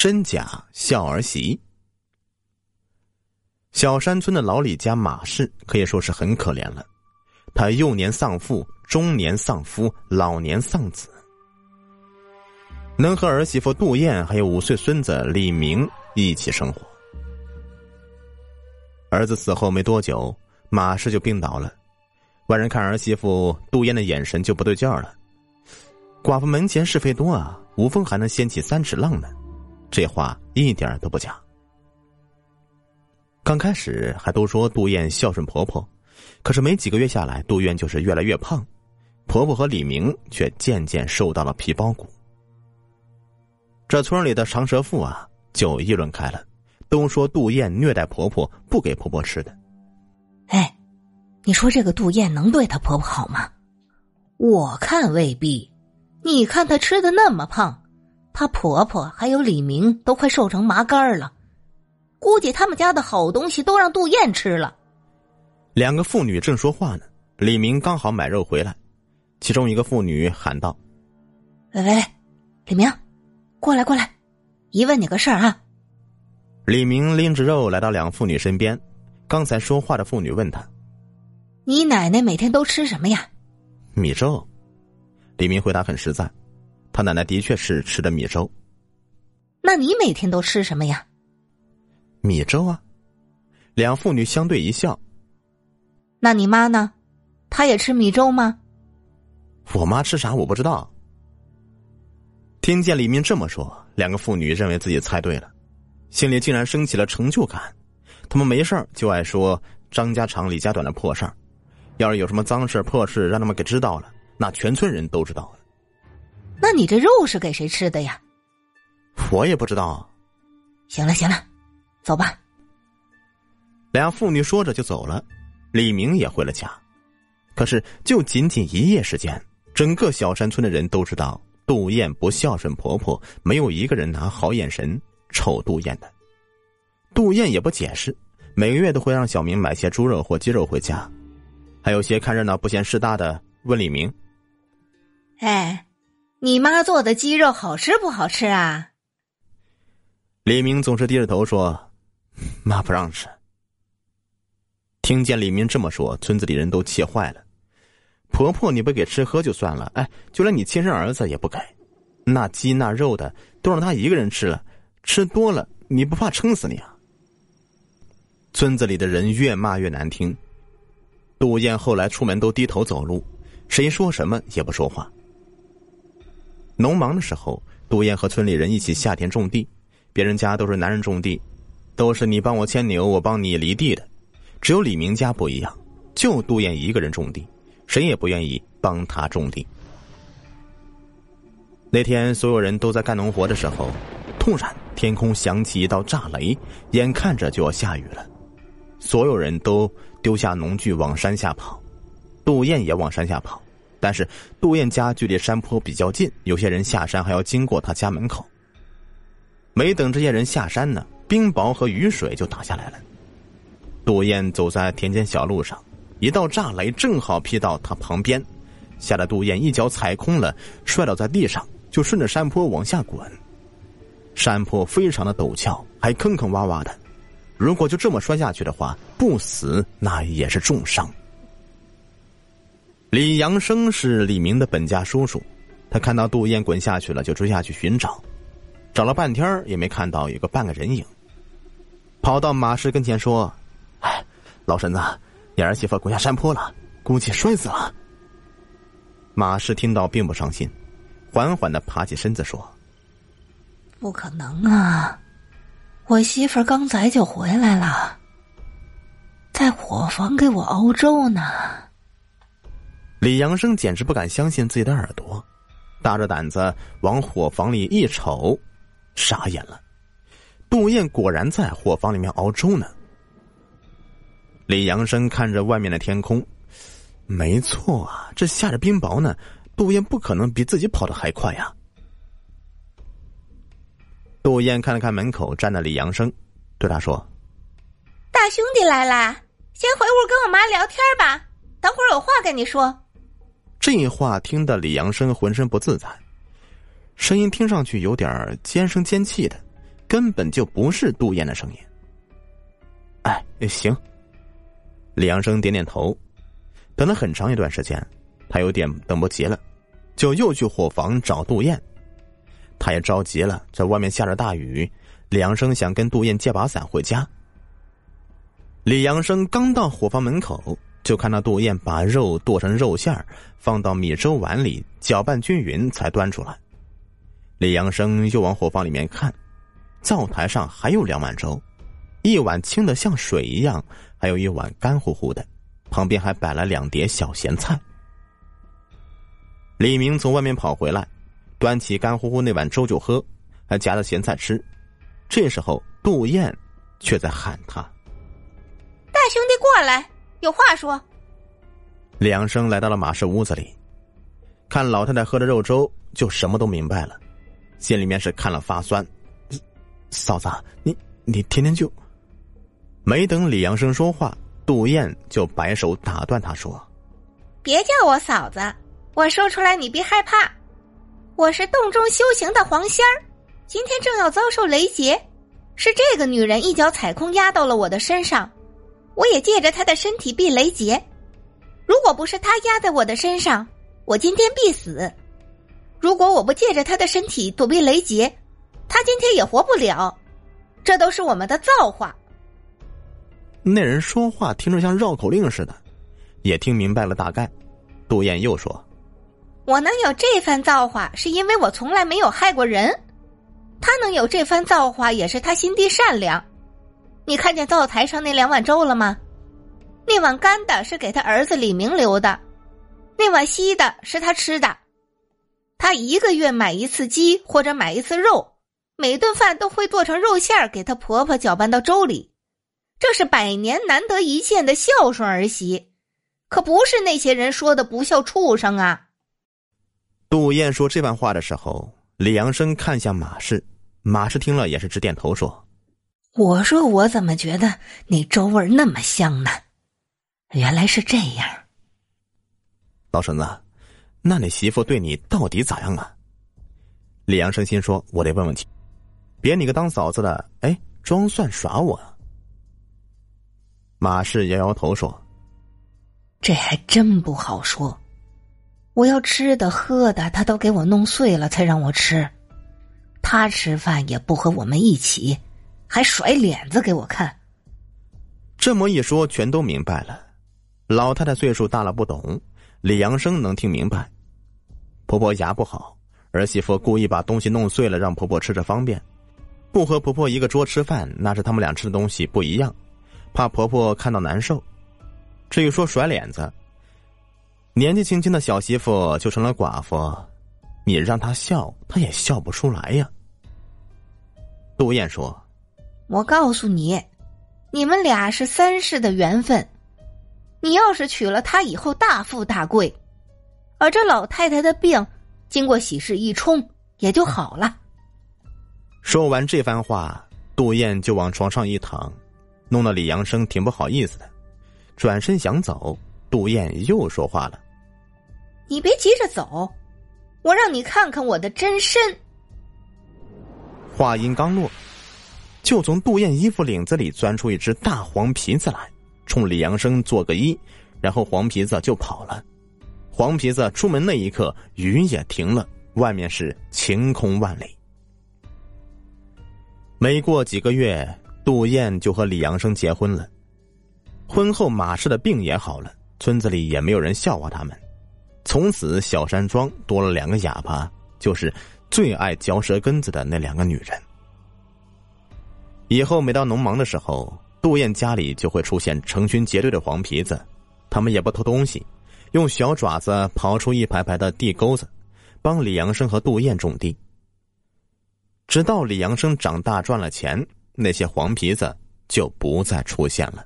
真假孝儿媳。小山村的老李家马氏可以说是很可怜了，他幼年丧父，中年丧夫，老年丧子。能和儿媳妇杜燕还有五岁孙子李明一起生活。儿子死后没多久，马氏就病倒了。外人看儿媳妇杜燕的眼神就不对劲儿了。寡妇门前是非多啊，无风还能掀起三尺浪呢。这话一点都不假。刚开始还都说杜燕孝顺婆婆，可是没几个月下来，杜燕就是越来越胖，婆婆和李明却渐渐瘦到了皮包骨。这村里的长舌妇啊，就议论开了，都说杜燕虐待婆婆，不给婆婆吃的。哎，你说这个杜燕能对她婆婆好吗？我看未必。你看她吃的那么胖，她婆婆还有李明都快瘦成麻杆了，估计他们家的好东西都让杜燕吃了。两个妇女正说话呢，李明刚好买肉回来，其中一个妇女喊道：“喂喂，李明。”过来，过来，姨问你个事儿啊。李明拎着肉来到两妇女身边，刚才说话的妇女问他：“你奶奶每天都吃什么呀？”米粥。李明回答很实在，他奶奶的确是吃的米粥。那你每天都吃什么呀？米粥啊。两妇女相对一笑。那你妈呢？她也吃米粥吗？我妈吃啥我不知道。听见李明这么说，两个妇女认为自己猜对了，心里竟然升起了成就感。他们没事就爱说张家长李家短的破事儿，要是有什么脏事破事，让他们给知道了，那全村人都知道了。那你这肉是给谁吃的呀？我也不知道。行了行了，走吧。俩妇女说着就走了，李明也回了家。可是就仅仅一夜时间，整个小山村的人都知道。杜燕不孝顺婆婆，没有一个人拿好眼神瞅杜燕的。杜燕也不解释，每个月都会让小明买些猪肉或鸡肉回家，还有些看热闹不嫌事大的问李明：“哎，你妈做的鸡肉好吃不好吃啊？”李明总是低着头说：“妈不让吃。”听见李明这么说，村子里人都气坏了。婆婆，你不给吃喝就算了，哎，就连你亲生儿子也不给，那鸡那肉的都让他一个人吃了，吃多了你不怕撑死你啊？村子里的人越骂越难听，杜燕后来出门都低头走路，谁说什么也不说话。农忙的时候，杜燕和村里人一起下田种地，别人家都是男人种地，都是你帮我牵牛，我帮你犁地的，只有李明家不一样，就杜燕一个人种地。谁也不愿意帮他种地。那天，所有人都在干农活的时候，突然天空响起一道炸雷，眼看着就要下雨了。所有人都丢下农具往山下跑，杜燕也往山下跑。但是杜燕家距离山坡比较近，有些人下山还要经过他家门口。没等这些人下山呢，冰雹和雨水就打下来了。杜燕走在田间小路上。一道炸雷正好劈到他旁边，吓得杜燕一脚踩空了，摔倒在地上，就顺着山坡往下滚。山坡非常的陡峭，还坑坑洼洼的，如果就这么摔下去的话，不死那也是重伤。李阳生是李明的本家叔叔，他看到杜燕滚下去了，就追下去寻找，找了半天也没看到有个半个人影，跑到马氏跟前说：“哎，老婶子。”你儿媳妇滚下山坡了，估计摔死了。马氏听到并不伤心，缓缓的爬起身子说：“不可能啊，我媳妇刚才就回来了，在伙房给我熬粥呢。”李阳生简直不敢相信自己的耳朵，大着胆子往火房里一瞅，傻眼了，杜燕果然在火房里面熬粥呢。李阳生看着外面的天空，没错啊，这下着冰雹呢。杜燕不可能比自己跑得还快呀。杜燕看了看门口站的李阳生，对他说：“大兄弟来啦，先回屋跟我妈聊天吧，等会有话跟你说。”这话听得李阳生浑身不自在，声音听上去有点尖声尖气的，根本就不是杜燕的声音。哎，行。李阳生点点头，等了很长一段时间，他有点等不及了，就又去伙房找杜燕。他也着急了，在外面下着大雨，李阳生想跟杜燕借把伞回家。李阳生刚到伙房门口，就看到杜燕把肉剁成肉馅儿，放到米粥碗里搅拌均匀，才端出来。李阳生又往火房里面看，灶台上还有两碗粥，一碗清的像水一样，还有一碗干乎乎的，旁边还摆了两碟小咸菜。李明从外面跑回来，端起干乎乎那碗粥就喝，还夹着咸菜吃。这时候，杜燕却在喊他：“大兄弟，过来，有话说。”两生来到了马氏屋子里，看老太太喝着肉粥，就什么都明白了。心里面是看了发酸，嫂子，你你天天就……没等李阳生说话，杜燕就摆手打断他说：“别叫我嫂子，我说出来你别害怕。我是洞中修行的黄仙儿，今天正要遭受雷劫，是这个女人一脚踩空压到了我的身上，我也借着他的身体避雷劫。如果不是他压在我的身上，我今天必死。”如果我不借着他的身体躲避雷劫，他今天也活不了。这都是我们的造化。那人说话听着像绕口令似的，也听明白了大概。杜燕又说：“我能有这番造化，是因为我从来没有害过人。他能有这番造化，也是他心地善良。你看见灶台上那两碗粥了吗？那碗干的是给他儿子李明留的，那碗稀的是他吃的。”他一个月买一次鸡或者买一次肉，每顿饭都会剁成肉馅儿给他婆婆搅拌到粥里，这是百年难得一见的孝顺儿媳，可不是那些人说的不孝畜生啊。杜燕说这番话的时候，李阳生看向马氏，马氏听了也是直点头说：“我说我怎么觉得那粥味那么香呢？原来是这样。”老婶子。那你媳妇对你到底咋样啊？李阳生心说：“我得问问题，别你个当嫂子的，哎，装蒜耍我。”马氏摇摇头说：“这还真不好说。我要吃的喝的，他都给我弄碎了才让我吃。他吃饭也不和我们一起，还甩脸子给我看。”这么一说，全都明白了。老太太岁数大了，不懂。李阳生能听明白，婆婆牙不好，儿媳妇故意把东西弄碎了，让婆婆吃着方便，不和婆婆一个桌吃饭，那是他们俩吃的东西不一样，怕婆婆看到难受。至于说甩脸子，年纪轻轻的小媳妇就成了寡妇，你让她笑，她也笑不出来呀。杜燕说：“我告诉你，你们俩是三世的缘分。”你要是娶了她以后大富大贵，而这老太太的病，经过喜事一冲也就好了。说完这番话，杜燕就往床上一躺，弄得李阳生挺不好意思的，转身想走。杜燕又说话了：“你别急着走，我让你看看我的真身。”话音刚落，就从杜燕衣服领子里钻出一只大黄皮子来。冲李阳生做个揖，然后黄皮子就跑了。黄皮子出门那一刻，雨也停了，外面是晴空万里。没过几个月，杜燕就和李阳生结婚了。婚后，马氏的病也好了，村子里也没有人笑话他们。从此，小山庄多了两个哑巴，就是最爱嚼舌根子的那两个女人。以后每到农忙的时候。杜燕家里就会出现成群结队的黄皮子，他们也不偷东西，用小爪子刨出一排排的地沟子，帮李阳生和杜燕种地。直到李阳生长大赚了钱，那些黄皮子就不再出现了。